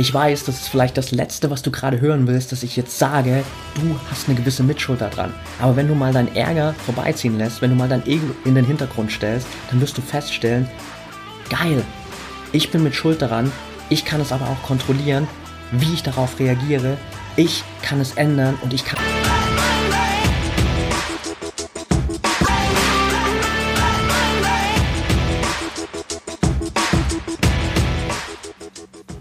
Ich weiß, das ist vielleicht das Letzte, was du gerade hören willst, dass ich jetzt sage, du hast eine gewisse Mitschuld daran. Aber wenn du mal deinen Ärger vorbeiziehen lässt, wenn du mal dein Ego in den Hintergrund stellst, dann wirst du feststellen, geil, ich bin mit Schuld daran, ich kann es aber auch kontrollieren, wie ich darauf reagiere, ich kann es ändern und ich kann...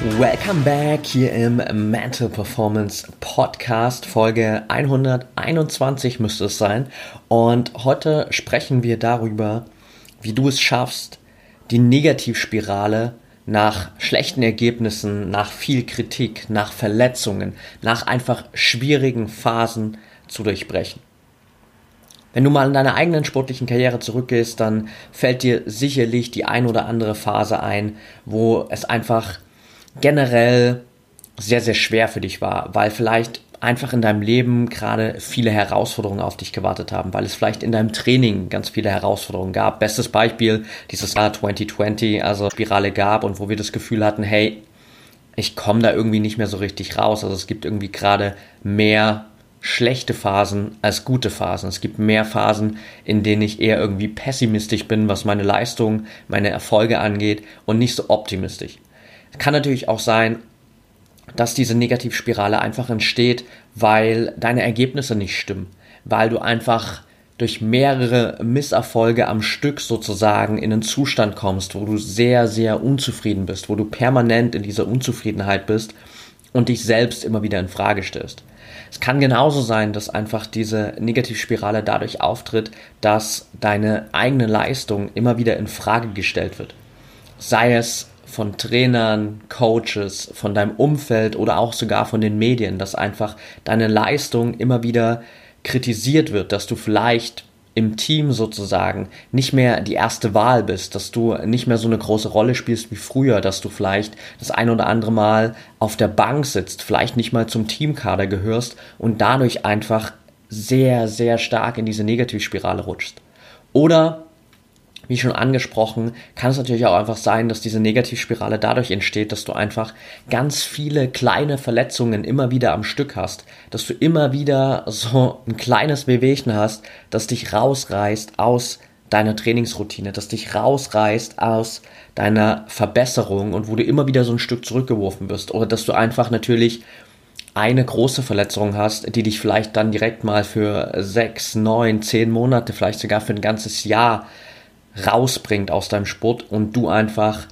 Welcome back hier im Mental Performance Podcast. Folge 121 müsste es sein. Und heute sprechen wir darüber, wie du es schaffst, die Negativspirale nach schlechten Ergebnissen, nach viel Kritik, nach Verletzungen, nach einfach schwierigen Phasen zu durchbrechen. Wenn du mal in deiner eigenen sportlichen Karriere zurückgehst, dann fällt dir sicherlich die ein oder andere Phase ein, wo es einfach generell sehr, sehr schwer für dich war, weil vielleicht einfach in deinem Leben gerade viele Herausforderungen auf dich gewartet haben, weil es vielleicht in deinem Training ganz viele Herausforderungen gab. Bestes Beispiel dieses Jahr 2020, also Spirale gab und wo wir das Gefühl hatten, hey, ich komme da irgendwie nicht mehr so richtig raus. Also es gibt irgendwie gerade mehr schlechte Phasen als gute Phasen. Es gibt mehr Phasen, in denen ich eher irgendwie pessimistisch bin, was meine Leistung, meine Erfolge angeht und nicht so optimistisch. Kann natürlich auch sein, dass diese Negativspirale einfach entsteht, weil deine Ergebnisse nicht stimmen, weil du einfach durch mehrere Misserfolge am Stück sozusagen in einen Zustand kommst, wo du sehr, sehr unzufrieden bist, wo du permanent in dieser Unzufriedenheit bist und dich selbst immer wieder in Frage stellst. Es kann genauso sein, dass einfach diese Negativspirale dadurch auftritt, dass deine eigene Leistung immer wieder in Frage gestellt wird. Sei es von Trainern, Coaches, von deinem Umfeld oder auch sogar von den Medien, dass einfach deine Leistung immer wieder kritisiert wird, dass du vielleicht im Team sozusagen nicht mehr die erste Wahl bist, dass du nicht mehr so eine große Rolle spielst wie früher, dass du vielleicht das ein oder andere Mal auf der Bank sitzt, vielleicht nicht mal zum Teamkader gehörst und dadurch einfach sehr, sehr stark in diese Negativspirale rutschst. Oder wie schon angesprochen, kann es natürlich auch einfach sein, dass diese Negativspirale dadurch entsteht, dass du einfach ganz viele kleine Verletzungen immer wieder am Stück hast, dass du immer wieder so ein kleines Bewegchen hast, das dich rausreißt aus deiner Trainingsroutine, das dich rausreißt aus deiner Verbesserung und wo du immer wieder so ein Stück zurückgeworfen wirst. Oder dass du einfach natürlich eine große Verletzung hast, die dich vielleicht dann direkt mal für sechs, neun, zehn Monate, vielleicht sogar für ein ganzes Jahr rausbringt aus deinem Sport und du einfach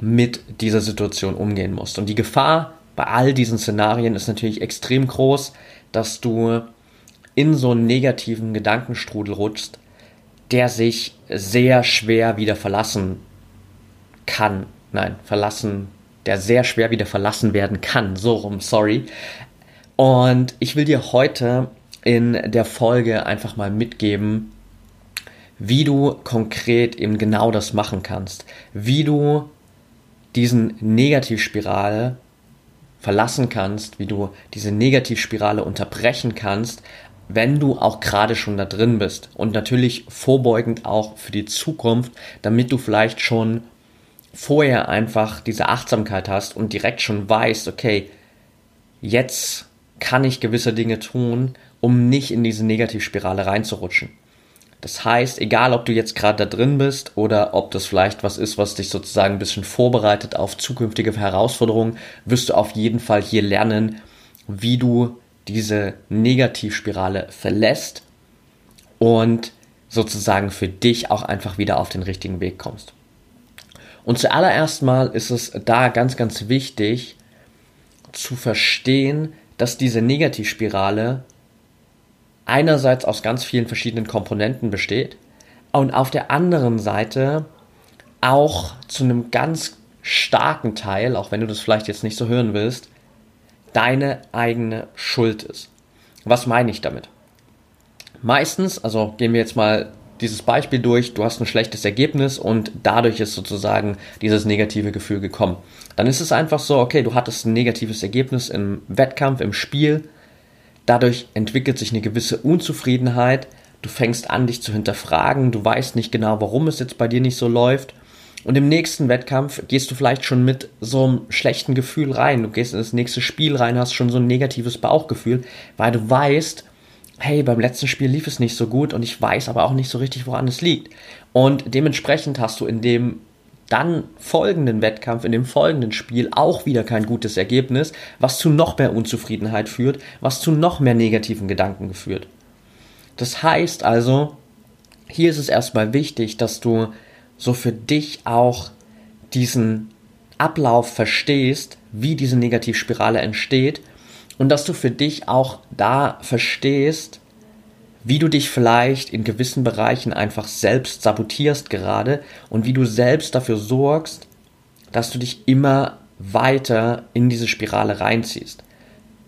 mit dieser Situation umgehen musst. Und die Gefahr bei all diesen Szenarien ist natürlich extrem groß, dass du in so einen negativen Gedankenstrudel rutschst, der sich sehr schwer wieder verlassen kann. Nein, verlassen, der sehr schwer wieder verlassen werden kann. So rum, sorry. Und ich will dir heute in der Folge einfach mal mitgeben, wie du konkret eben genau das machen kannst, wie du diesen Negativspirale verlassen kannst, wie du diese Negativspirale unterbrechen kannst, wenn du auch gerade schon da drin bist und natürlich vorbeugend auch für die Zukunft, damit du vielleicht schon vorher einfach diese Achtsamkeit hast und direkt schon weißt, okay, jetzt kann ich gewisse Dinge tun, um nicht in diese Negativspirale reinzurutschen. Das heißt, egal ob du jetzt gerade da drin bist oder ob das vielleicht was ist, was dich sozusagen ein bisschen vorbereitet auf zukünftige Herausforderungen, wirst du auf jeden Fall hier lernen, wie du diese Negativspirale verlässt und sozusagen für dich auch einfach wieder auf den richtigen Weg kommst. Und zuallererst mal ist es da ganz, ganz wichtig zu verstehen, dass diese Negativspirale einerseits aus ganz vielen verschiedenen Komponenten besteht und auf der anderen Seite auch zu einem ganz starken Teil, auch wenn du das vielleicht jetzt nicht so hören willst, deine eigene Schuld ist. Was meine ich damit? Meistens, also gehen wir jetzt mal dieses Beispiel durch, du hast ein schlechtes Ergebnis und dadurch ist sozusagen dieses negative Gefühl gekommen. Dann ist es einfach so, okay, du hattest ein negatives Ergebnis im Wettkampf, im Spiel, dadurch entwickelt sich eine gewisse Unzufriedenheit, du fängst an, dich zu hinterfragen, du weißt nicht genau, warum es jetzt bei dir nicht so läuft. Und im nächsten Wettkampf gehst du vielleicht schon mit so einem schlechten Gefühl rein. Du gehst in das nächste Spiel rein, hast schon so ein negatives Bauchgefühl, weil du weißt, hey, beim letzten Spiel lief es nicht so gut und ich weiß aber auch nicht so richtig, woran es liegt. Und dementsprechend hast du in dem dann folgenden Wettkampf, in dem folgenden Spiel auch wieder kein gutes Ergebnis, was zu noch mehr Unzufriedenheit führt, was zu noch mehr negativen Gedanken führt. Das heißt also, hier ist es erstmal wichtig, dass du so für dich auch diesen Ablauf verstehst, wie diese Negativspirale entsteht und dass du für dich auch da verstehst, wie du dich vielleicht in gewissen Bereichen einfach selbst sabotierst gerade und wie du selbst dafür sorgst, dass du dich immer weiter in diese Spirale reinziehst.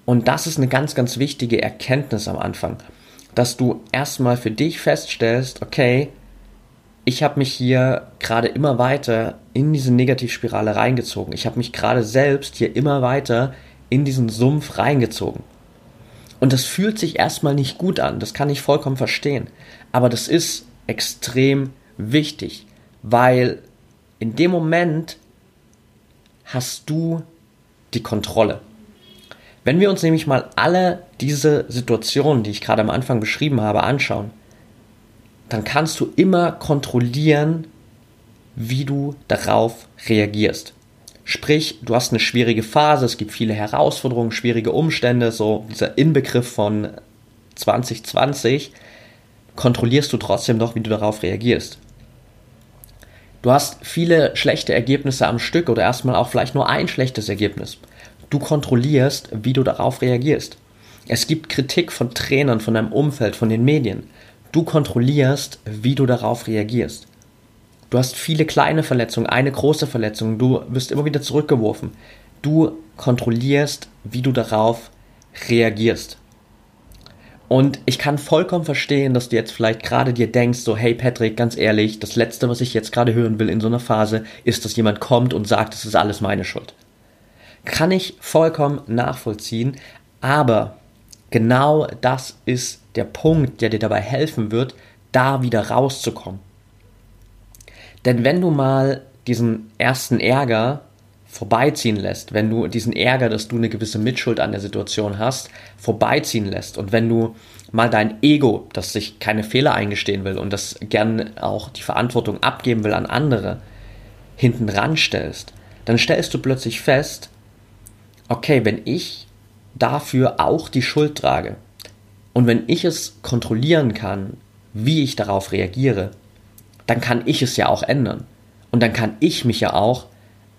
Und das ist eine ganz, ganz wichtige Erkenntnis am Anfang, dass du erstmal für dich feststellst, okay, ich habe mich hier gerade immer weiter in diese Negativspirale reingezogen. Ich habe mich gerade selbst hier immer weiter in diesen Sumpf reingezogen. Und das fühlt sich erstmal nicht gut an, das kann ich vollkommen verstehen. Aber das ist extrem wichtig, weil in dem Moment hast du die Kontrolle. Wenn wir uns nämlich mal alle diese Situationen, die ich gerade am Anfang beschrieben habe, anschauen, dann kannst du immer kontrollieren, wie du darauf reagierst. Sprich, du hast eine schwierige Phase, es gibt viele Herausforderungen, schwierige Umstände, so dieser Inbegriff von 2020, kontrollierst du trotzdem noch, wie du darauf reagierst. Du hast viele schlechte Ergebnisse am Stück oder erstmal auch vielleicht nur ein schlechtes Ergebnis. Du kontrollierst, wie du darauf reagierst. Es gibt Kritik von Trainern, von deinem Umfeld, von den Medien. Du kontrollierst, wie du darauf reagierst. Du hast viele kleine Verletzungen, eine große Verletzung, du wirst immer wieder zurückgeworfen. Du kontrollierst, wie du darauf reagierst. Und ich kann vollkommen verstehen, dass du jetzt vielleicht gerade dir denkst, so, hey Patrick, ganz ehrlich, das Letzte, was ich jetzt gerade hören will in so einer Phase, ist, dass jemand kommt und sagt, es ist alles meine Schuld. Kann ich vollkommen nachvollziehen, aber genau das ist der Punkt, der dir dabei helfen wird, da wieder rauszukommen. Denn wenn du mal diesen ersten Ärger vorbeiziehen lässt, wenn du diesen Ärger, dass du eine gewisse Mitschuld an der Situation hast, vorbeiziehen lässt und wenn du mal dein Ego, das sich keine Fehler eingestehen will und das gern auch die Verantwortung abgeben will an andere, hinten ranstellst, dann stellst du plötzlich fest, okay, wenn ich dafür auch die Schuld trage und wenn ich es kontrollieren kann, wie ich darauf reagiere, dann kann ich es ja auch ändern. Und dann kann ich mich ja auch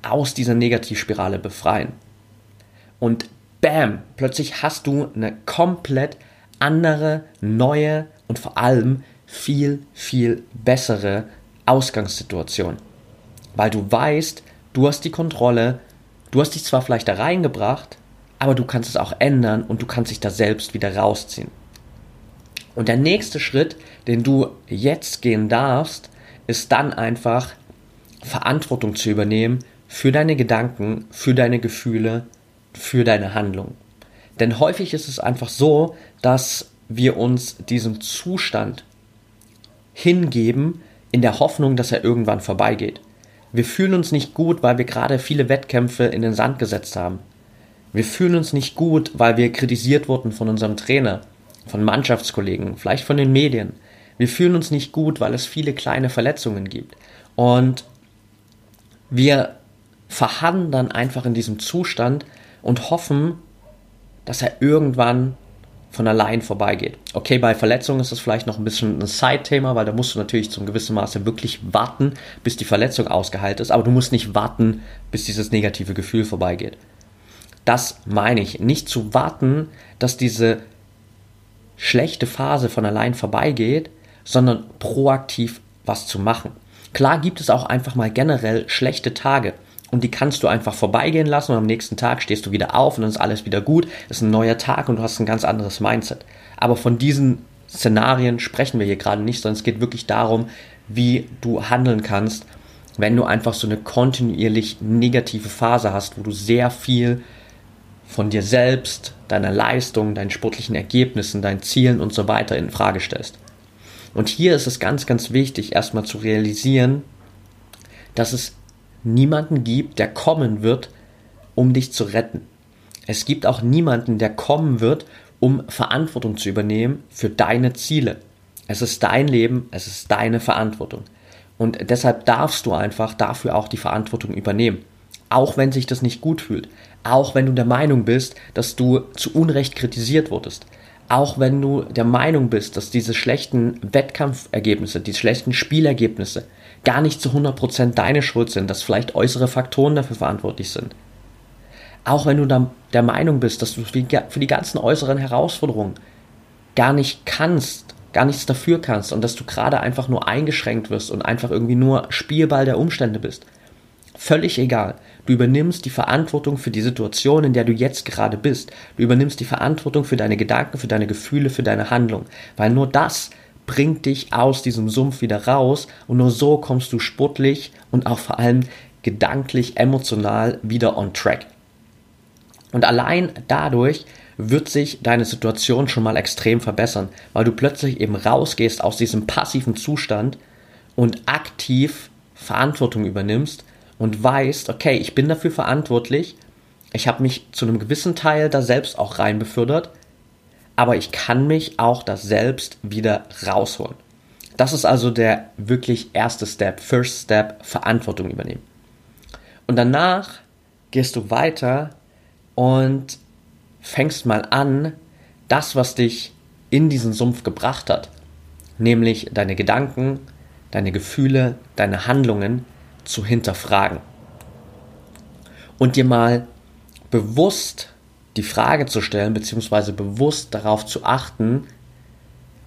aus dieser Negativspirale befreien. Und bam, plötzlich hast du eine komplett andere, neue und vor allem viel, viel bessere Ausgangssituation. Weil du weißt, du hast die Kontrolle, du hast dich zwar vielleicht da reingebracht, aber du kannst es auch ändern und du kannst dich da selbst wieder rausziehen. Und der nächste Schritt, den du jetzt gehen darfst, ist dann einfach Verantwortung zu übernehmen für deine Gedanken, für deine Gefühle, für deine Handlung. Denn häufig ist es einfach so, dass wir uns diesem Zustand hingeben in der Hoffnung, dass er irgendwann vorbeigeht. Wir fühlen uns nicht gut, weil wir gerade viele Wettkämpfe in den Sand gesetzt haben. Wir fühlen uns nicht gut, weil wir kritisiert wurden von unserem Trainer, von Mannschaftskollegen, vielleicht von den Medien. Wir fühlen uns nicht gut, weil es viele kleine Verletzungen gibt. Und wir verharren dann einfach in diesem Zustand und hoffen, dass er irgendwann von allein vorbeigeht. Okay, bei Verletzungen ist das vielleicht noch ein bisschen ein Side-Thema, weil da musst du natürlich zum gewissen Maße wirklich warten, bis die Verletzung ausgeheilt ist, aber du musst nicht warten, bis dieses negative Gefühl vorbeigeht. Das meine ich. Nicht zu warten, dass diese schlechte Phase von allein vorbeigeht, sondern proaktiv was zu machen. Klar gibt es auch einfach mal generell schlechte Tage. Und die kannst du einfach vorbeigehen lassen und am nächsten Tag stehst du wieder auf und dann ist alles wieder gut. Ist ein neuer Tag und du hast ein ganz anderes Mindset. Aber von diesen Szenarien sprechen wir hier gerade nicht, sondern es geht wirklich darum, wie du handeln kannst, wenn du einfach so eine kontinuierlich negative Phase hast, wo du sehr viel von dir selbst, deiner Leistung, deinen sportlichen Ergebnissen, deinen Zielen und so weiter in Frage stellst. Und hier ist es ganz, ganz wichtig, erstmal zu realisieren, dass es niemanden gibt, der kommen wird, um dich zu retten. Es gibt auch niemanden, der kommen wird, um Verantwortung zu übernehmen für deine Ziele. Es ist dein Leben, es ist deine Verantwortung. Und deshalb darfst du einfach dafür auch die Verantwortung übernehmen. Auch wenn sich das nicht gut fühlt. Auch wenn du der Meinung bist, dass du zu Unrecht kritisiert wurdest. Auch wenn du der Meinung bist, dass diese schlechten Wettkampfergebnisse, diese schlechten Spielergebnisse gar nicht zu 100% deine Schuld sind, dass vielleicht äußere Faktoren dafür verantwortlich sind. Auch wenn du der Meinung bist, dass du für die ganzen äußeren Herausforderungen gar nicht kannst, gar nichts dafür kannst und dass du gerade einfach nur eingeschränkt wirst und einfach irgendwie nur Spielball der Umstände bist. Völlig egal. Du übernimmst die Verantwortung für die Situation, in der du jetzt gerade bist. Du übernimmst die Verantwortung für deine Gedanken, für deine Gefühle, für deine Handlung. Weil nur das bringt dich aus diesem Sumpf wieder raus und nur so kommst du sportlich und auch vor allem gedanklich, emotional wieder on track. Und allein dadurch wird sich deine Situation schon mal extrem verbessern, weil du plötzlich eben rausgehst aus diesem passiven Zustand und aktiv Verantwortung übernimmst und weißt, okay, ich bin dafür verantwortlich, ich habe mich zu einem gewissen Teil da selbst auch rein befördert aber ich kann mich auch das selbst wieder rausholen. Das ist also der wirklich erste Step, First Step, Verantwortung übernehmen. Und danach gehst du weiter und fängst mal an, das, was dich in diesen Sumpf gebracht hat, nämlich deine Gedanken, deine Gefühle, deine Handlungen zu hinterfragen. Und dir mal bewusst die Frage zu stellen, beziehungsweise bewusst darauf zu achten,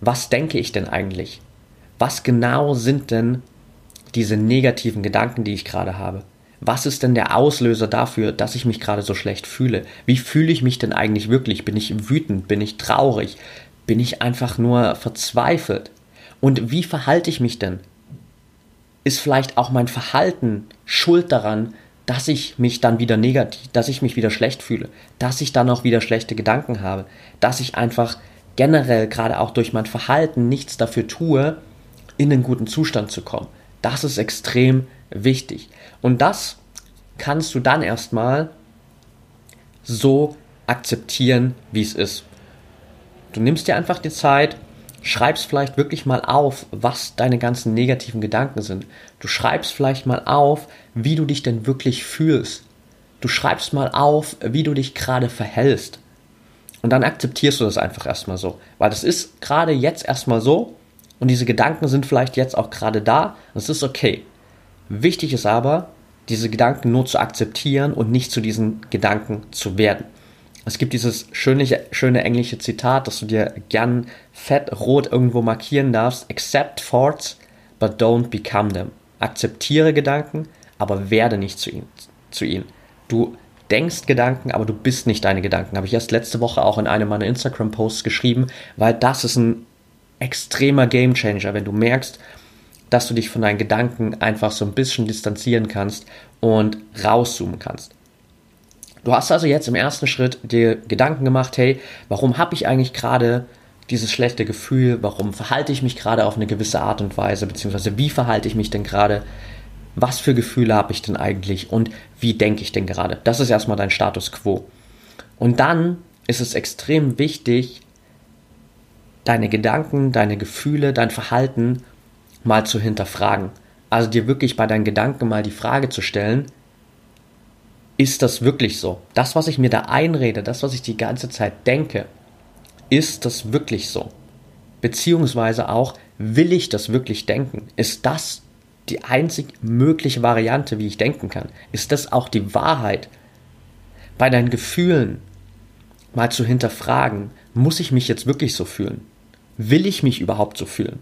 was denke ich denn eigentlich? Was genau sind denn diese negativen Gedanken, die ich gerade habe? Was ist denn der Auslöser dafür, dass ich mich gerade so schlecht fühle? Wie fühle ich mich denn eigentlich wirklich? Bin ich wütend? Bin ich traurig? Bin ich einfach nur verzweifelt? Und wie verhalte ich mich denn? Ist vielleicht auch mein Verhalten schuld daran, dass ich mich dann wieder negativ, dass ich mich wieder schlecht fühle, dass ich dann auch wieder schlechte Gedanken habe, dass ich einfach generell gerade auch durch mein Verhalten nichts dafür tue, in einen guten Zustand zu kommen. Das ist extrem wichtig. Und das kannst du dann erstmal so akzeptieren, wie es ist. Du nimmst dir einfach die Zeit, schreibst vielleicht wirklich mal auf, was deine ganzen negativen Gedanken sind. Du schreibst vielleicht mal auf, wie du dich denn wirklich fühlst. Du schreibst mal auf, wie du dich gerade verhältst. Und dann akzeptierst du das einfach erstmal so. Weil das ist gerade jetzt erstmal so und diese Gedanken sind vielleicht jetzt auch gerade da. Das ist okay. Wichtig ist aber, diese Gedanken nur zu akzeptieren und nicht zu diesen Gedanken zu werden. Es gibt dieses schöne, schöne englische Zitat, das du dir gern fett rot irgendwo markieren darfst. Accept thoughts, but don't become them. Akzeptiere Gedanken, aber werde nicht zu ihnen. Zu ihnen. Du denkst Gedanken, aber du bist nicht deine Gedanken. Habe ich erst letzte Woche auch in einem meiner Instagram-Posts geschrieben, weil das ist ein extremer Gamechanger, wenn du merkst, dass du dich von deinen Gedanken einfach so ein bisschen distanzieren kannst und rauszoomen kannst. Du hast also jetzt im ersten Schritt dir Gedanken gemacht, hey, warum habe ich eigentlich gerade dieses schlechte Gefühl, warum verhalte ich mich gerade auf eine gewisse Art und Weise, beziehungsweise wie verhalte ich mich denn gerade, was für Gefühle habe ich denn eigentlich und wie denke ich denn gerade. Das ist erstmal dein Status quo. Und dann ist es extrem wichtig, deine Gedanken, deine Gefühle, dein Verhalten mal zu hinterfragen. Also dir wirklich bei deinen Gedanken mal die Frage zu stellen, ist das wirklich so? Das, was ich mir da einrede, das, was ich die ganze Zeit denke, ist das wirklich so? Beziehungsweise auch, will ich das wirklich denken? Ist das die einzig mögliche Variante, wie ich denken kann? Ist das auch die Wahrheit? Bei deinen Gefühlen mal zu hinterfragen, muss ich mich jetzt wirklich so fühlen? Will ich mich überhaupt so fühlen?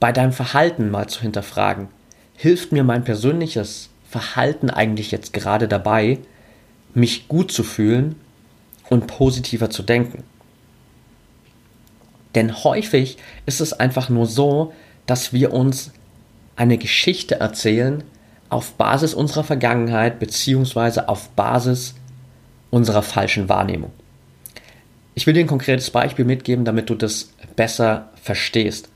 bei deinem Verhalten mal zu hinterfragen. Hilft mir mein persönliches Verhalten eigentlich jetzt gerade dabei, mich gut zu fühlen und positiver zu denken? Denn häufig ist es einfach nur so, dass wir uns eine Geschichte erzählen auf Basis unserer Vergangenheit beziehungsweise auf Basis unserer falschen Wahrnehmung. Ich will dir ein konkretes Beispiel mitgeben, damit du das besser verstehst.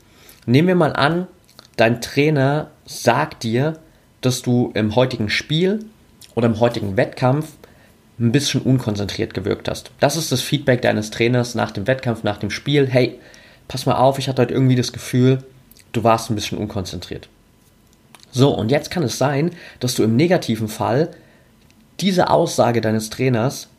Nehmen wir mal an, dein Trainer sagt dir, dass du im heutigen Spiel oder im heutigen Wettkampf ein bisschen unkonzentriert gewirkt hast. Das ist das Feedback deines Trainers nach dem Wettkampf, nach dem Spiel. Hey, pass mal auf, ich hatte heute irgendwie das Gefühl, du warst ein bisschen unkonzentriert. So, und jetzt kann es sein, dass du im negativen Fall diese Aussage deines Trainers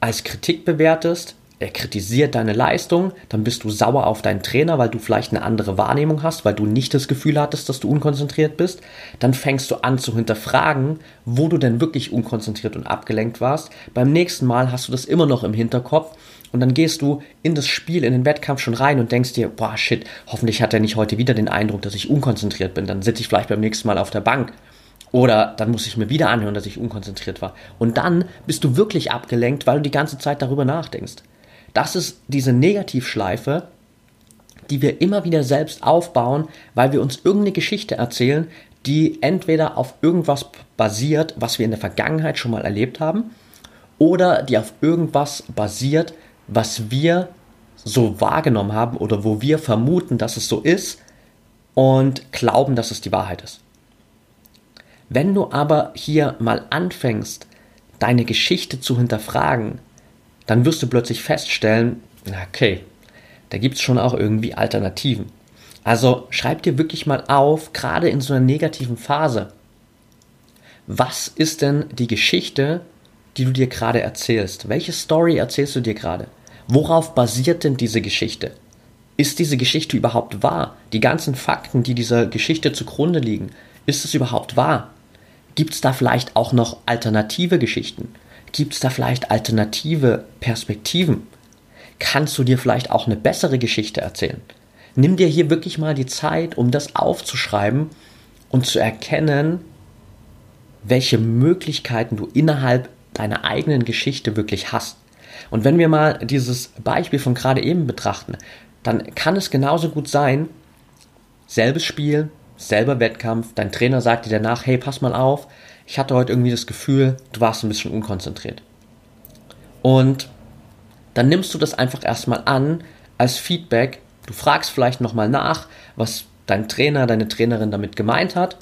als Kritik bewertest, er kritisiert deine Leistung, dann bist du sauer auf deinen Trainer, weil du vielleicht eine andere Wahrnehmung hast, weil du nicht das Gefühl hattest, dass du unkonzentriert bist. Dann fängst du an zu hinterfragen, wo du denn wirklich unkonzentriert und abgelenkt warst. Beim nächsten Mal hast du das immer noch im Hinterkopf und dann gehst du in das Spiel, in den Wettkampf schon rein und denkst dir, boah, shit, hoffentlich hat er nicht heute wieder den Eindruck, dass ich unkonzentriert bin. Dann sitze ich vielleicht beim nächsten Mal auf der Bank oder dann muss ich mir wieder anhören, dass ich unkonzentriert war. Und dann bist du wirklich abgelenkt, weil du die ganze Zeit darüber nachdenkst. Das ist diese Negativschleife, die wir immer wieder selbst aufbauen, weil wir uns irgendeine Geschichte erzählen, die entweder auf irgendwas basiert, was wir in der Vergangenheit schon mal erlebt haben, oder die auf irgendwas basiert, was wir so wahrgenommen haben oder wo wir vermuten, dass es so ist und glauben, dass es die Wahrheit ist. Wenn du aber hier mal anfängst, deine Geschichte zu hinterfragen, dann wirst du plötzlich feststellen, okay, da gibt es schon auch irgendwie Alternativen. Also schreib dir wirklich mal auf, gerade in so einer negativen Phase, was ist denn die Geschichte, die du dir gerade erzählst? Welche Story erzählst du dir gerade? Worauf basiert denn diese Geschichte? Ist diese Geschichte überhaupt wahr? Die ganzen Fakten, die dieser Geschichte zugrunde liegen, ist es überhaupt wahr? Gibt es da vielleicht auch noch alternative Geschichten? Gibt es da vielleicht alternative Perspektiven? Kannst du dir vielleicht auch eine bessere Geschichte erzählen? Nimm dir hier wirklich mal die Zeit, um das aufzuschreiben und zu erkennen, welche Möglichkeiten du innerhalb deiner eigenen Geschichte wirklich hast. Und wenn wir mal dieses Beispiel von gerade eben betrachten, dann kann es genauso gut sein, selbes Spiel, selber Wettkampf, dein Trainer sagt dir danach, hey, pass mal auf, ich hatte heute irgendwie das Gefühl, du warst ein bisschen unkonzentriert. Und dann nimmst du das einfach erstmal an als Feedback. Du fragst vielleicht nochmal nach, was dein Trainer, deine Trainerin damit gemeint hat.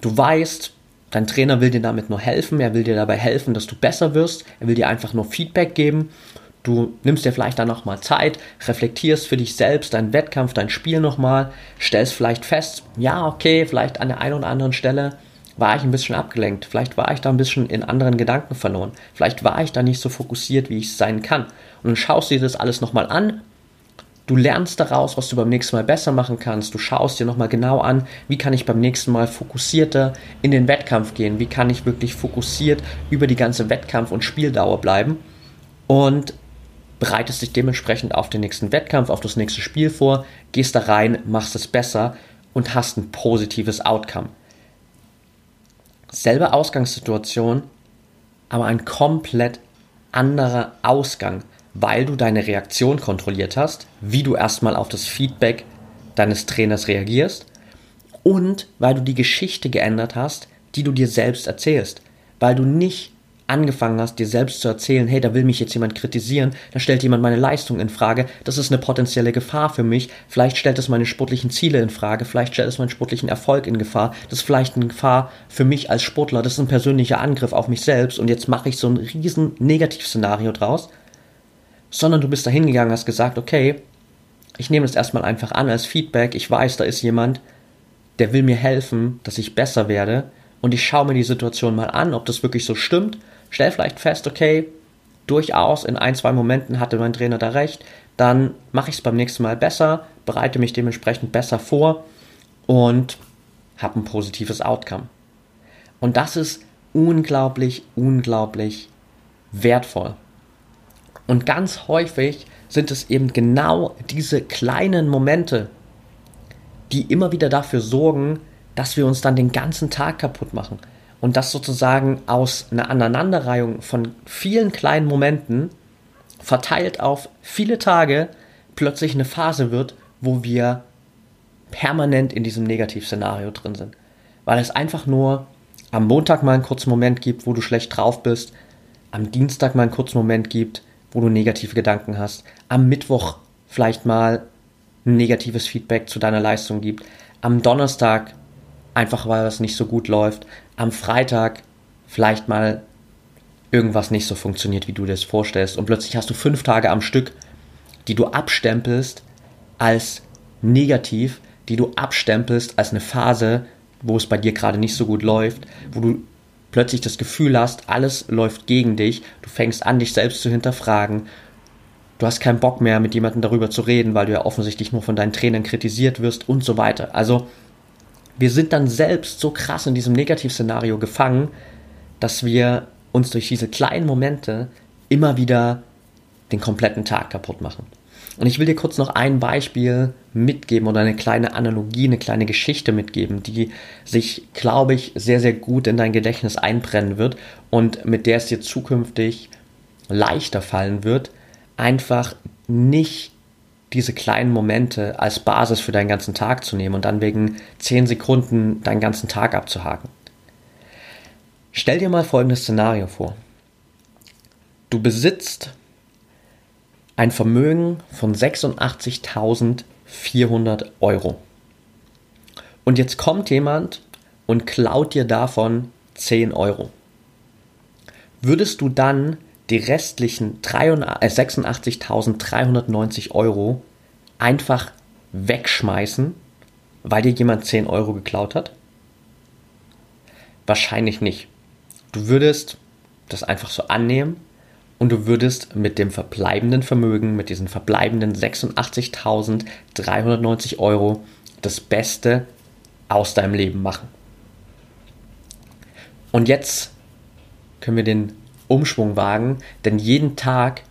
Du weißt, dein Trainer will dir damit nur helfen, er will dir dabei helfen, dass du besser wirst, er will dir einfach nur Feedback geben. Du nimmst dir vielleicht dann nochmal Zeit, reflektierst für dich selbst deinen Wettkampf, dein Spiel nochmal, stellst vielleicht fest, ja, okay, vielleicht an der einen oder anderen Stelle war ich ein bisschen abgelenkt. Vielleicht war ich da ein bisschen in anderen Gedanken verloren. Vielleicht war ich da nicht so fokussiert, wie ich sein kann. Und dann schaust du dir das alles nochmal an. Du lernst daraus, was du beim nächsten Mal besser machen kannst. Du schaust dir nochmal genau an, wie kann ich beim nächsten Mal fokussierter in den Wettkampf gehen. Wie kann ich wirklich fokussiert über die ganze Wettkampf- und Spieldauer bleiben. Und bereitest dich dementsprechend auf den nächsten Wettkampf, auf das nächste Spiel vor, gehst da rein, machst es besser und hast ein positives Outcome selbe Ausgangssituation, aber ein komplett anderer Ausgang, weil du deine Reaktion kontrolliert hast, wie du erstmal auf das Feedback deines Trainers reagierst und weil du die Geschichte geändert hast, die du dir selbst erzählst, weil du nicht angefangen hast, dir selbst zu erzählen, hey, da will mich jetzt jemand kritisieren, da stellt jemand meine Leistung in Frage, das ist eine potenzielle Gefahr für mich, vielleicht stellt es meine sportlichen Ziele in Frage, vielleicht stellt es meinen sportlichen Erfolg in Gefahr, das ist vielleicht eine Gefahr für mich als Sportler, das ist ein persönlicher Angriff auf mich selbst und jetzt mache ich so ein riesen Negativszenario draus, sondern du bist da hingegangen, hast gesagt, okay, ich nehme es erstmal einfach an als Feedback, ich weiß, da ist jemand, der will mir helfen, dass ich besser werde und ich schaue mir die Situation mal an, ob das wirklich so stimmt stell vielleicht fest, okay, durchaus in ein, zwei Momenten hatte mein Trainer da recht, dann mache ich es beim nächsten Mal besser, bereite mich dementsprechend besser vor und habe ein positives Outcome. Und das ist unglaublich, unglaublich wertvoll. Und ganz häufig sind es eben genau diese kleinen Momente, die immer wieder dafür sorgen, dass wir uns dann den ganzen Tag kaputt machen. Und das sozusagen aus einer Aneinanderreihung von vielen kleinen Momenten verteilt auf viele Tage plötzlich eine Phase wird, wo wir permanent in diesem Negativszenario drin sind. Weil es einfach nur am Montag mal einen kurzen Moment gibt, wo du schlecht drauf bist, am Dienstag mal einen kurzen Moment gibt, wo du negative Gedanken hast, am Mittwoch vielleicht mal ein negatives Feedback zu deiner Leistung gibt, am Donnerstag einfach weil es nicht so gut läuft, am Freitag vielleicht mal irgendwas nicht so funktioniert, wie du dir das vorstellst und plötzlich hast du fünf Tage am Stück, die du abstempelst als negativ, die du abstempelst als eine Phase, wo es bei dir gerade nicht so gut läuft, wo du plötzlich das Gefühl hast, alles läuft gegen dich, du fängst an, dich selbst zu hinterfragen, du hast keinen Bock mehr, mit jemandem darüber zu reden, weil du ja offensichtlich nur von deinen Trainern kritisiert wirst und so weiter. Also wir sind dann selbst so krass in diesem Negativszenario gefangen, dass wir uns durch diese kleinen Momente immer wieder den kompletten Tag kaputt machen. Und ich will dir kurz noch ein Beispiel mitgeben oder eine kleine Analogie, eine kleine Geschichte mitgeben, die sich, glaube ich, sehr, sehr gut in dein Gedächtnis einbrennen wird und mit der es dir zukünftig leichter fallen wird, einfach nicht diese kleinen Momente als Basis für deinen ganzen Tag zu nehmen und dann wegen 10 Sekunden deinen ganzen Tag abzuhaken. Stell dir mal folgendes Szenario vor. Du besitzt ein Vermögen von 86.400 Euro. Und jetzt kommt jemand und klaut dir davon 10 Euro. Würdest du dann die restlichen 86.390 äh, Euro einfach wegschmeißen, weil dir jemand 10 Euro geklaut hat? Wahrscheinlich nicht. Du würdest das einfach so annehmen und du würdest mit dem verbleibenden Vermögen, mit diesen verbleibenden 86.390 Euro das Beste aus deinem Leben machen. Und jetzt können wir den Umschwung wagen, denn jeden Tag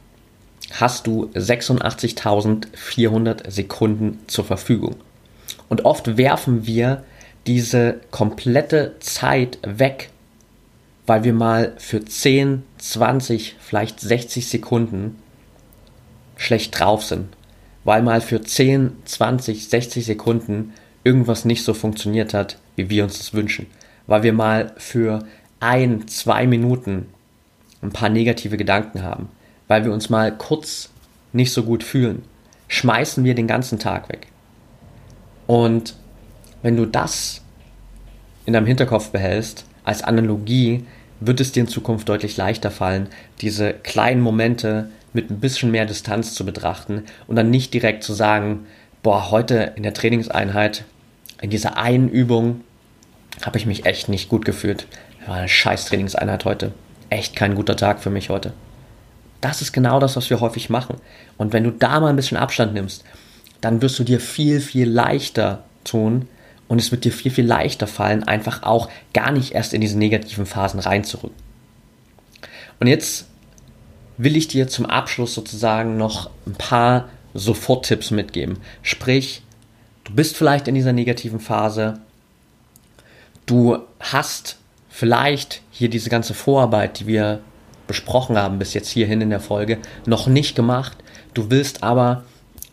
hast du 86.400 Sekunden zur Verfügung. Und oft werfen wir diese komplette Zeit weg, weil wir mal für 10, 20, vielleicht 60 Sekunden schlecht drauf sind. Weil mal für 10, 20, 60 Sekunden irgendwas nicht so funktioniert hat, wie wir uns das wünschen. Weil wir mal für ein, zwei Minuten ein paar negative Gedanken haben. Weil wir uns mal kurz nicht so gut fühlen. Schmeißen wir den ganzen Tag weg. Und wenn du das in deinem Hinterkopf behältst, als Analogie wird es dir in Zukunft deutlich leichter fallen, diese kleinen Momente mit ein bisschen mehr Distanz zu betrachten und dann nicht direkt zu sagen, boah, heute in der Trainingseinheit, in dieser einen Übung, habe ich mich echt nicht gut gefühlt. War eine scheiß Trainingseinheit heute. Echt kein guter Tag für mich heute. Das ist genau das, was wir häufig machen. Und wenn du da mal ein bisschen Abstand nimmst, dann wirst du dir viel, viel leichter tun, und es wird dir viel, viel leichter fallen, einfach auch gar nicht erst in diese negativen Phasen reinzurücken. Und jetzt will ich dir zum Abschluss sozusagen noch ein paar Soforttipps mitgeben. Sprich, du bist vielleicht in dieser negativen Phase, du hast vielleicht hier diese ganze Vorarbeit, die wir besprochen haben bis jetzt hierhin in der Folge, noch nicht gemacht. Du willst aber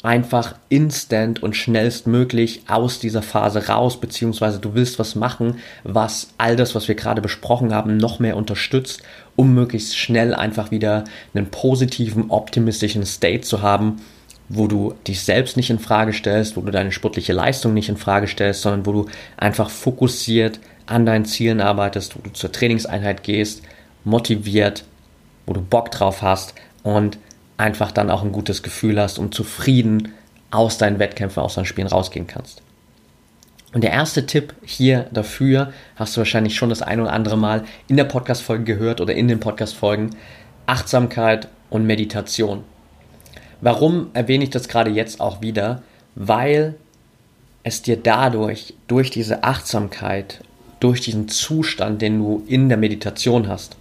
einfach instant und schnellstmöglich aus dieser Phase raus, beziehungsweise du willst was machen, was all das, was wir gerade besprochen haben, noch mehr unterstützt, um möglichst schnell einfach wieder einen positiven, optimistischen State zu haben, wo du dich selbst nicht in Frage stellst, wo du deine sportliche Leistung nicht in Frage stellst, sondern wo du einfach fokussiert an deinen Zielen arbeitest, wo du zur Trainingseinheit gehst, motiviert, wo du Bock drauf hast und einfach dann auch ein gutes Gefühl hast und zufrieden aus deinen Wettkämpfen, aus deinen Spielen rausgehen kannst. Und der erste Tipp hier dafür hast du wahrscheinlich schon das ein oder andere Mal in der Podcast-Folge gehört oder in den Podcast-Folgen. Achtsamkeit und Meditation. Warum erwähne ich das gerade jetzt auch wieder? Weil es dir dadurch, durch diese Achtsamkeit, durch diesen Zustand, den du in der Meditation hast,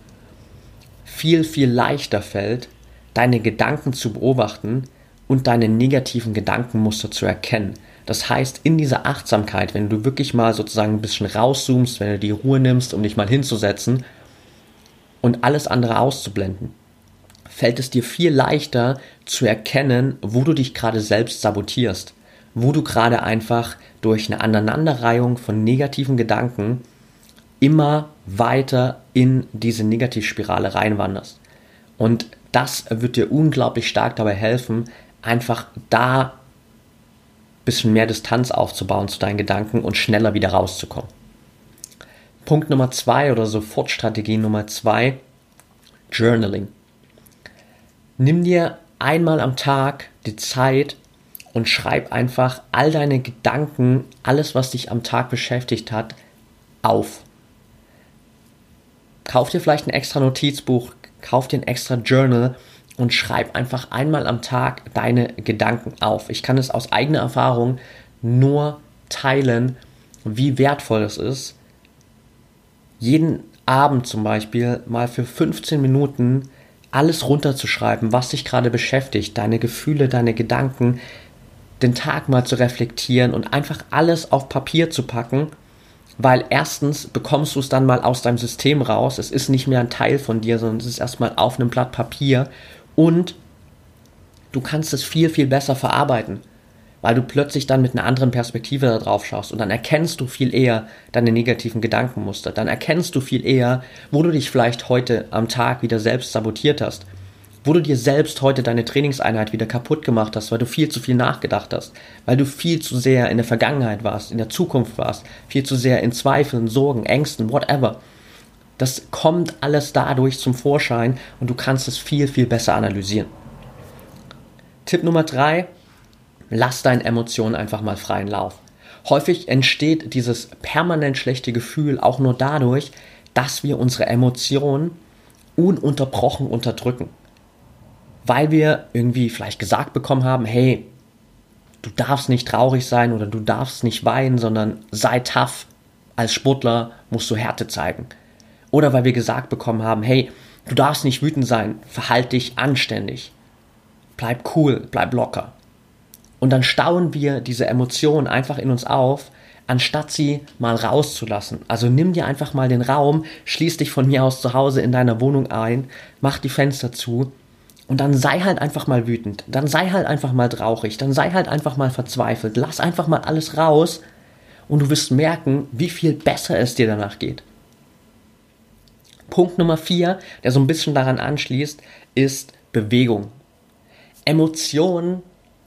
viel, viel leichter fällt, deine Gedanken zu beobachten und deine negativen Gedankenmuster zu erkennen. Das heißt, in dieser Achtsamkeit, wenn du wirklich mal sozusagen ein bisschen rauszoomst, wenn du die Ruhe nimmst, um dich mal hinzusetzen und alles andere auszublenden, fällt es dir viel leichter zu erkennen, wo du dich gerade selbst sabotierst, wo du gerade einfach durch eine Aneinanderreihung von negativen Gedanken immer weiter in diese Negativspirale reinwanderst. Und das wird dir unglaublich stark dabei helfen, einfach da bisschen mehr Distanz aufzubauen zu deinen Gedanken und schneller wieder rauszukommen. Punkt Nummer zwei oder Sofortstrategie Nummer zwei, Journaling. Nimm dir einmal am Tag die Zeit und schreib einfach all deine Gedanken, alles, was dich am Tag beschäftigt hat, auf. Kauf dir vielleicht ein extra Notizbuch, kauf dir ein extra Journal und schreib einfach einmal am Tag deine Gedanken auf. Ich kann es aus eigener Erfahrung nur teilen, wie wertvoll es ist, jeden Abend zum Beispiel mal für 15 Minuten alles runterzuschreiben, was dich gerade beschäftigt, deine Gefühle, deine Gedanken, den Tag mal zu reflektieren und einfach alles auf Papier zu packen, weil erstens bekommst du es dann mal aus deinem System raus, es ist nicht mehr ein Teil von dir, sondern es ist erstmal auf einem Blatt Papier und du kannst es viel, viel besser verarbeiten, weil du plötzlich dann mit einer anderen Perspektive da drauf schaust und dann erkennst du viel eher deine negativen Gedankenmuster. Dann erkennst du viel eher, wo du dich vielleicht heute am Tag wieder selbst sabotiert hast. Wo du dir selbst heute deine Trainingseinheit wieder kaputt gemacht hast, weil du viel zu viel nachgedacht hast, weil du viel zu sehr in der Vergangenheit warst, in der Zukunft warst, viel zu sehr in Zweifeln, Sorgen, Ängsten, whatever. Das kommt alles dadurch zum Vorschein und du kannst es viel, viel besser analysieren. Tipp Nummer drei, lass deinen Emotionen einfach mal freien Lauf. Häufig entsteht dieses permanent schlechte Gefühl auch nur dadurch, dass wir unsere Emotionen ununterbrochen unterdrücken. Weil wir irgendwie vielleicht gesagt bekommen haben, hey, du darfst nicht traurig sein oder du darfst nicht weinen, sondern sei tough. Als Sportler musst du Härte zeigen. Oder weil wir gesagt bekommen haben, hey, du darfst nicht wütend sein, verhalte dich anständig. Bleib cool, bleib locker. Und dann stauen wir diese Emotionen einfach in uns auf, anstatt sie mal rauszulassen. Also nimm dir einfach mal den Raum, schließ dich von mir aus zu Hause in deiner Wohnung ein, mach die Fenster zu und dann sei halt einfach mal wütend, dann sei halt einfach mal traurig, dann sei halt einfach mal verzweifelt, lass einfach mal alles raus und du wirst merken, wie viel besser es dir danach geht. Punkt Nummer vier, der so ein bisschen daran anschließt, ist Bewegung. Emotionen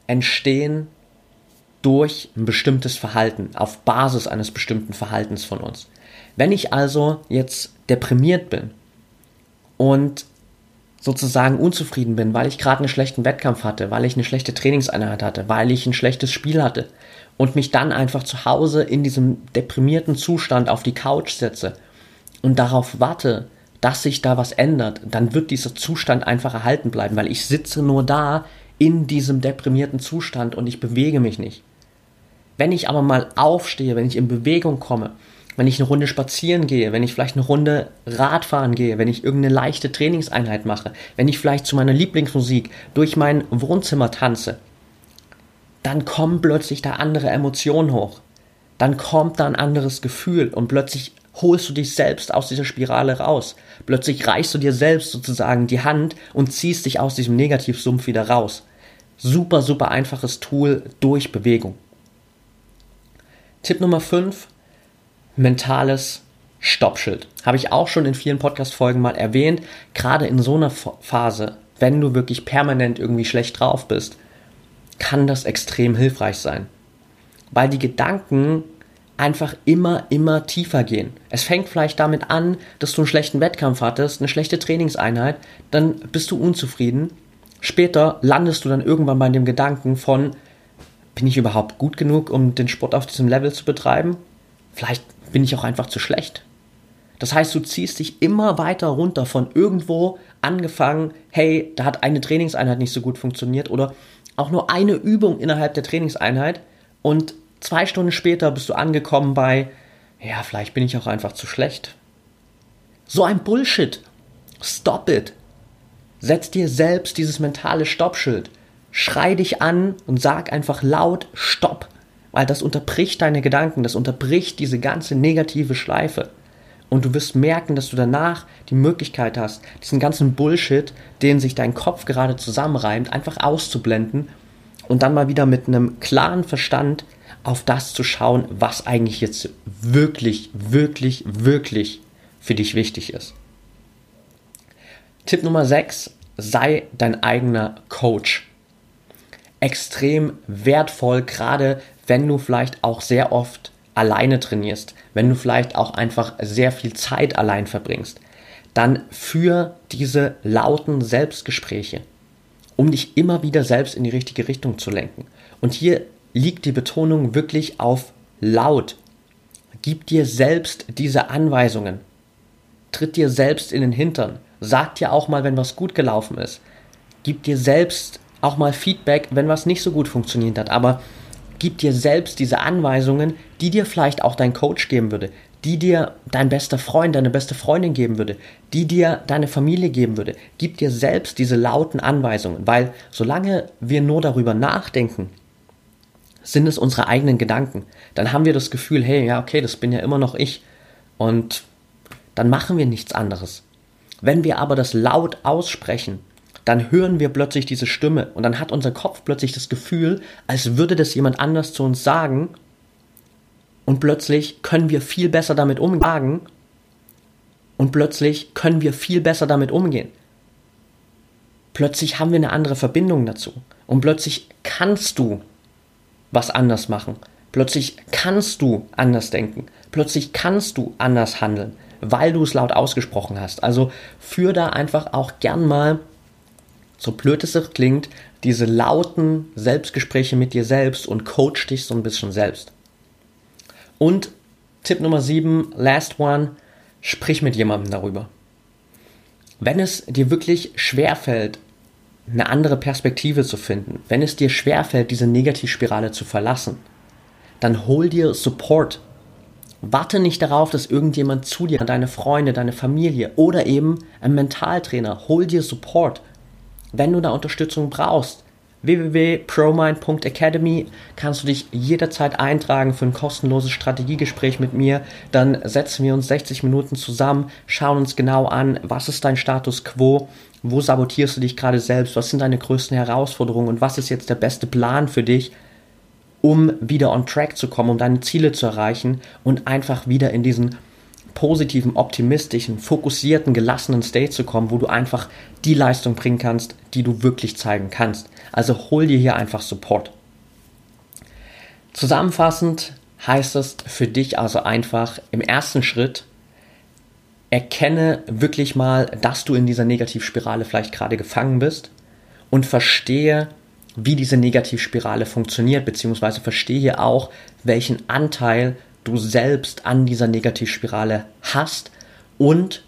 entstehen durch ein bestimmtes Verhalten, auf Basis eines bestimmten Verhaltens von uns. Wenn ich also jetzt deprimiert bin und sozusagen unzufrieden bin, weil ich gerade einen schlechten Wettkampf hatte, weil ich eine schlechte Trainingseinheit hatte, weil ich ein schlechtes Spiel hatte und mich dann einfach zu Hause in diesem deprimierten Zustand auf die Couch setze und darauf warte, dass sich da was ändert, dann wird dieser Zustand einfach erhalten bleiben, weil ich sitze nur da in diesem deprimierten Zustand und ich bewege mich nicht. Wenn ich aber mal aufstehe, wenn ich in Bewegung komme, wenn ich eine Runde spazieren gehe, wenn ich vielleicht eine Runde Radfahren gehe, wenn ich irgendeine leichte Trainingseinheit mache, wenn ich vielleicht zu meiner Lieblingsmusik durch mein Wohnzimmer tanze, dann kommen plötzlich da andere Emotionen hoch. Dann kommt da ein anderes Gefühl und plötzlich holst du dich selbst aus dieser Spirale raus. Plötzlich reichst du dir selbst sozusagen die Hand und ziehst dich aus diesem Negativsumpf wieder raus. Super, super einfaches Tool durch Bewegung. Tipp Nummer 5, mentales Stoppschild. Habe ich auch schon in vielen Podcast-Folgen mal erwähnt. Gerade in so einer Phase, wenn du wirklich permanent irgendwie schlecht drauf bist, kann das extrem hilfreich sein. Weil die Gedanken einfach immer, immer tiefer gehen. Es fängt vielleicht damit an, dass du einen schlechten Wettkampf hattest, eine schlechte Trainingseinheit, dann bist du unzufrieden. Später landest du dann irgendwann bei dem Gedanken von, bin ich überhaupt gut genug, um den Sport auf diesem Level zu betreiben? Vielleicht bin ich auch einfach zu schlecht. Das heißt, du ziehst dich immer weiter runter von irgendwo angefangen, hey, da hat eine Trainingseinheit nicht so gut funktioniert oder auch nur eine Übung innerhalb der Trainingseinheit und Zwei Stunden später bist du angekommen bei, ja, vielleicht bin ich auch einfach zu schlecht. So ein Bullshit. Stop it. Setz dir selbst dieses mentale Stoppschild. Schrei dich an und sag einfach laut Stopp. Weil das unterbricht deine Gedanken, das unterbricht diese ganze negative Schleife. Und du wirst merken, dass du danach die Möglichkeit hast, diesen ganzen Bullshit, den sich dein Kopf gerade zusammenreimt, einfach auszublenden und dann mal wieder mit einem klaren Verstand auf das zu schauen, was eigentlich jetzt wirklich, wirklich, wirklich für dich wichtig ist. Tipp Nummer 6, sei dein eigener Coach. Extrem wertvoll, gerade wenn du vielleicht auch sehr oft alleine trainierst, wenn du vielleicht auch einfach sehr viel Zeit allein verbringst, dann für diese lauten Selbstgespräche, um dich immer wieder selbst in die richtige Richtung zu lenken. Und hier liegt die Betonung wirklich auf laut. Gib dir selbst diese Anweisungen. Tritt dir selbst in den Hintern. Sag dir auch mal, wenn was gut gelaufen ist. Gib dir selbst auch mal Feedback, wenn was nicht so gut funktioniert hat. Aber gib dir selbst diese Anweisungen, die dir vielleicht auch dein Coach geben würde, die dir dein bester Freund, deine beste Freundin geben würde, die dir deine Familie geben würde. Gib dir selbst diese lauten Anweisungen, weil solange wir nur darüber nachdenken, sind es unsere eigenen Gedanken. Dann haben wir das Gefühl, hey, ja, okay, das bin ja immer noch ich. Und dann machen wir nichts anderes. Wenn wir aber das laut aussprechen, dann hören wir plötzlich diese Stimme und dann hat unser Kopf plötzlich das Gefühl, als würde das jemand anders zu uns sagen und plötzlich können wir viel besser damit umgehen und plötzlich können wir viel besser damit umgehen. Plötzlich haben wir eine andere Verbindung dazu und plötzlich kannst du was anders machen. Plötzlich kannst du anders denken. Plötzlich kannst du anders handeln, weil du es laut ausgesprochen hast. Also führ da einfach auch gern mal, so blöd es klingt, diese lauten Selbstgespräche mit dir selbst und coach dich so ein bisschen selbst. Und Tipp Nummer 7, last one, sprich mit jemandem darüber. Wenn es dir wirklich schwerfällt, eine andere Perspektive zu finden, wenn es dir schwerfällt, diese Negativspirale zu verlassen, dann hol dir Support. Warte nicht darauf, dass irgendjemand zu dir, deine Freunde, deine Familie oder eben ein Mentaltrainer, hol dir Support. Wenn du da Unterstützung brauchst, www.promind.academy kannst du dich jederzeit eintragen für ein kostenloses Strategiegespräch mit mir. Dann setzen wir uns 60 Minuten zusammen, schauen uns genau an, was ist dein Status quo, wo sabotierst du dich gerade selbst, was sind deine größten Herausforderungen und was ist jetzt der beste Plan für dich, um wieder on track zu kommen, um deine Ziele zu erreichen und einfach wieder in diesen positiven, optimistischen, fokussierten, gelassenen State zu kommen, wo du einfach die Leistung bringen kannst, die du wirklich zeigen kannst. Also hol dir hier einfach Support. Zusammenfassend heißt es für dich also einfach im ersten Schritt, erkenne wirklich mal, dass du in dieser Negativspirale vielleicht gerade gefangen bist und verstehe, wie diese Negativspirale funktioniert, beziehungsweise verstehe auch, welchen Anteil du selbst an dieser Negativspirale hast und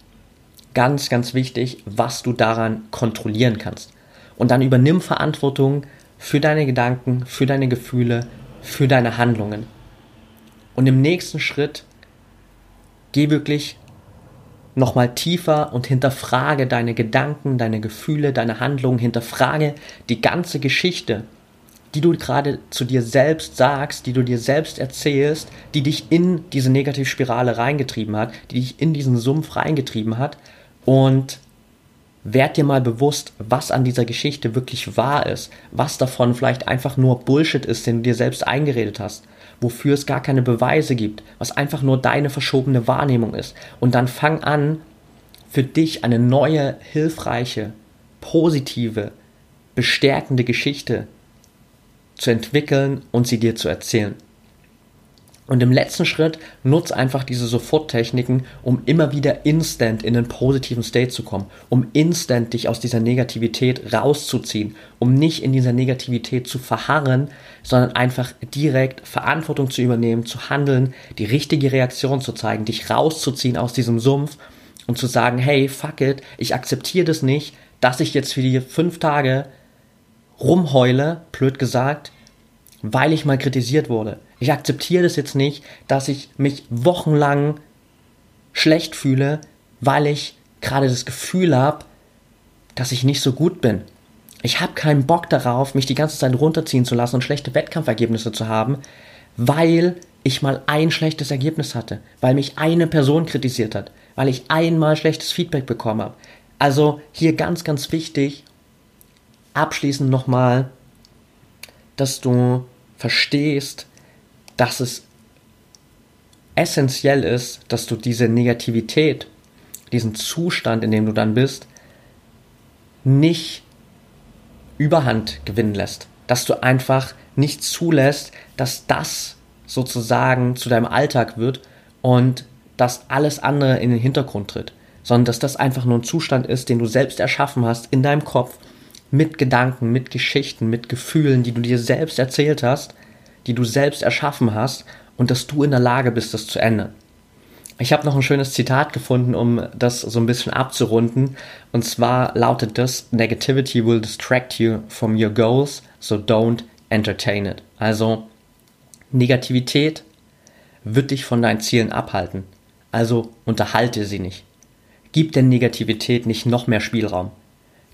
ganz, ganz wichtig, was du daran kontrollieren kannst. Und dann übernimm Verantwortung für deine Gedanken, für deine Gefühle, für deine Handlungen. Und im nächsten Schritt geh wirklich nochmal tiefer und hinterfrage deine Gedanken, deine Gefühle, deine Handlungen, hinterfrage die ganze Geschichte, die du gerade zu dir selbst sagst, die du dir selbst erzählst, die dich in diese Negativspirale reingetrieben hat, die dich in diesen Sumpf reingetrieben hat und werd dir mal bewusst, was an dieser Geschichte wirklich wahr ist, was davon vielleicht einfach nur Bullshit ist, den du dir selbst eingeredet hast, wofür es gar keine Beweise gibt, was einfach nur deine verschobene Wahrnehmung ist. Und dann fang an, für dich eine neue, hilfreiche, positive, bestärkende Geschichte zu entwickeln und sie dir zu erzählen. Und im letzten Schritt nutz einfach diese Soforttechniken, um immer wieder instant in einen positiven State zu kommen, um instant dich aus dieser Negativität rauszuziehen, um nicht in dieser Negativität zu verharren, sondern einfach direkt Verantwortung zu übernehmen, zu handeln, die richtige Reaktion zu zeigen, dich rauszuziehen aus diesem Sumpf und zu sagen, hey, fuck it, ich akzeptiere das nicht, dass ich jetzt für die fünf Tage rumheule, blöd gesagt, weil ich mal kritisiert wurde. Ich akzeptiere das jetzt nicht, dass ich mich wochenlang schlecht fühle, weil ich gerade das Gefühl habe, dass ich nicht so gut bin. Ich habe keinen Bock darauf, mich die ganze Zeit runterziehen zu lassen und schlechte Wettkampfergebnisse zu haben, weil ich mal ein schlechtes Ergebnis hatte, weil mich eine Person kritisiert hat, weil ich einmal schlechtes Feedback bekommen habe. Also hier ganz, ganz wichtig, abschließend nochmal, dass du verstehst, dass es essentiell ist, dass du diese Negativität, diesen Zustand, in dem du dann bist, nicht überhand gewinnen lässt. Dass du einfach nicht zulässt, dass das sozusagen zu deinem Alltag wird und dass alles andere in den Hintergrund tritt, sondern dass das einfach nur ein Zustand ist, den du selbst erschaffen hast in deinem Kopf mit Gedanken, mit Geschichten, mit Gefühlen, die du dir selbst erzählt hast, die du selbst erschaffen hast und dass du in der Lage bist, das zu ändern. Ich habe noch ein schönes Zitat gefunden, um das so ein bisschen abzurunden. Und zwar lautet das, Negativity will distract you from your goals, so don't entertain it. Also Negativität wird dich von deinen Zielen abhalten. Also unterhalte sie nicht. Gib der Negativität nicht noch mehr Spielraum.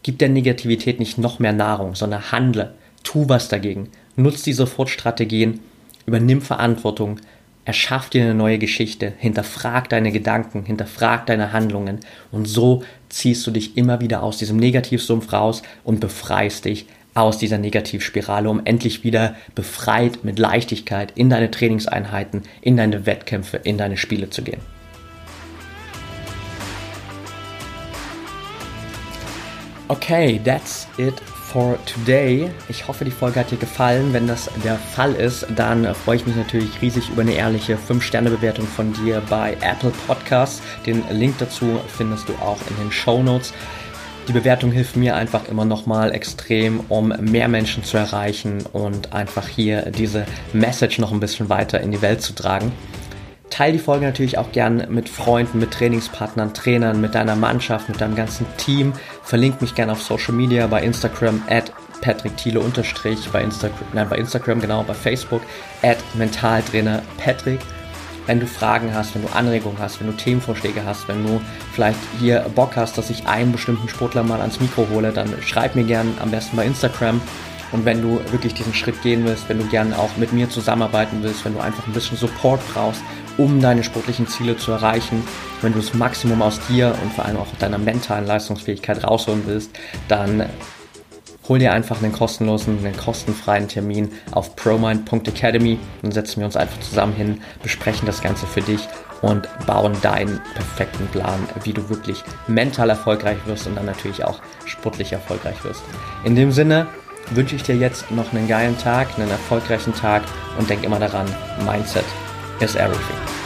Gib der Negativität nicht noch mehr Nahrung, sondern handle. Tu was dagegen. Nutz die Sofortstrategien. Übernimm Verantwortung. Erschaff dir eine neue Geschichte. Hinterfrag deine Gedanken. Hinterfrag deine Handlungen. Und so ziehst du dich immer wieder aus diesem Negativsumpf raus und befreist dich aus dieser Negativspirale, um endlich wieder befreit mit Leichtigkeit in deine Trainingseinheiten, in deine Wettkämpfe, in deine Spiele zu gehen. Okay, that's it for today. Ich hoffe, die Folge hat dir gefallen. Wenn das der Fall ist, dann freue ich mich natürlich riesig über eine ehrliche 5-Sterne-Bewertung von dir bei Apple Podcasts. Den Link dazu findest du auch in den Show Notes. Die Bewertung hilft mir einfach immer nochmal extrem, um mehr Menschen zu erreichen und einfach hier diese Message noch ein bisschen weiter in die Welt zu tragen. Teil die Folge natürlich auch gern mit Freunden, mit Trainingspartnern, Trainern, mit deiner Mannschaft, mit deinem ganzen Team. Verlink mich gerne auf Social Media, bei Instagram at Patrick Thiele unterstrich, bei Instagram, nein, bei Instagram, genau, bei Facebook at Mentaltrainer Patrick wenn du Fragen hast, wenn du Anregungen hast, wenn du Themenvorschläge hast, wenn du vielleicht hier Bock hast, dass ich einen bestimmten Sportler mal ans Mikro hole, dann schreib mir gerne am besten bei Instagram. Und wenn du wirklich diesen Schritt gehen willst, wenn du gerne auch mit mir zusammenarbeiten willst, wenn du einfach ein bisschen Support brauchst, um deine sportlichen Ziele zu erreichen, wenn du das Maximum aus dir und vor allem auch deiner mentalen Leistungsfähigkeit rausholen willst, dann hol dir einfach einen kostenlosen, einen kostenfreien Termin auf promind.academy. Dann setzen wir uns einfach zusammen hin, besprechen das Ganze für dich und bauen deinen perfekten Plan, wie du wirklich mental erfolgreich wirst und dann natürlich auch sportlich erfolgreich wirst. In dem Sinne wünsche ich dir jetzt noch einen geilen Tag, einen erfolgreichen Tag und denk immer daran, Mindset is everything.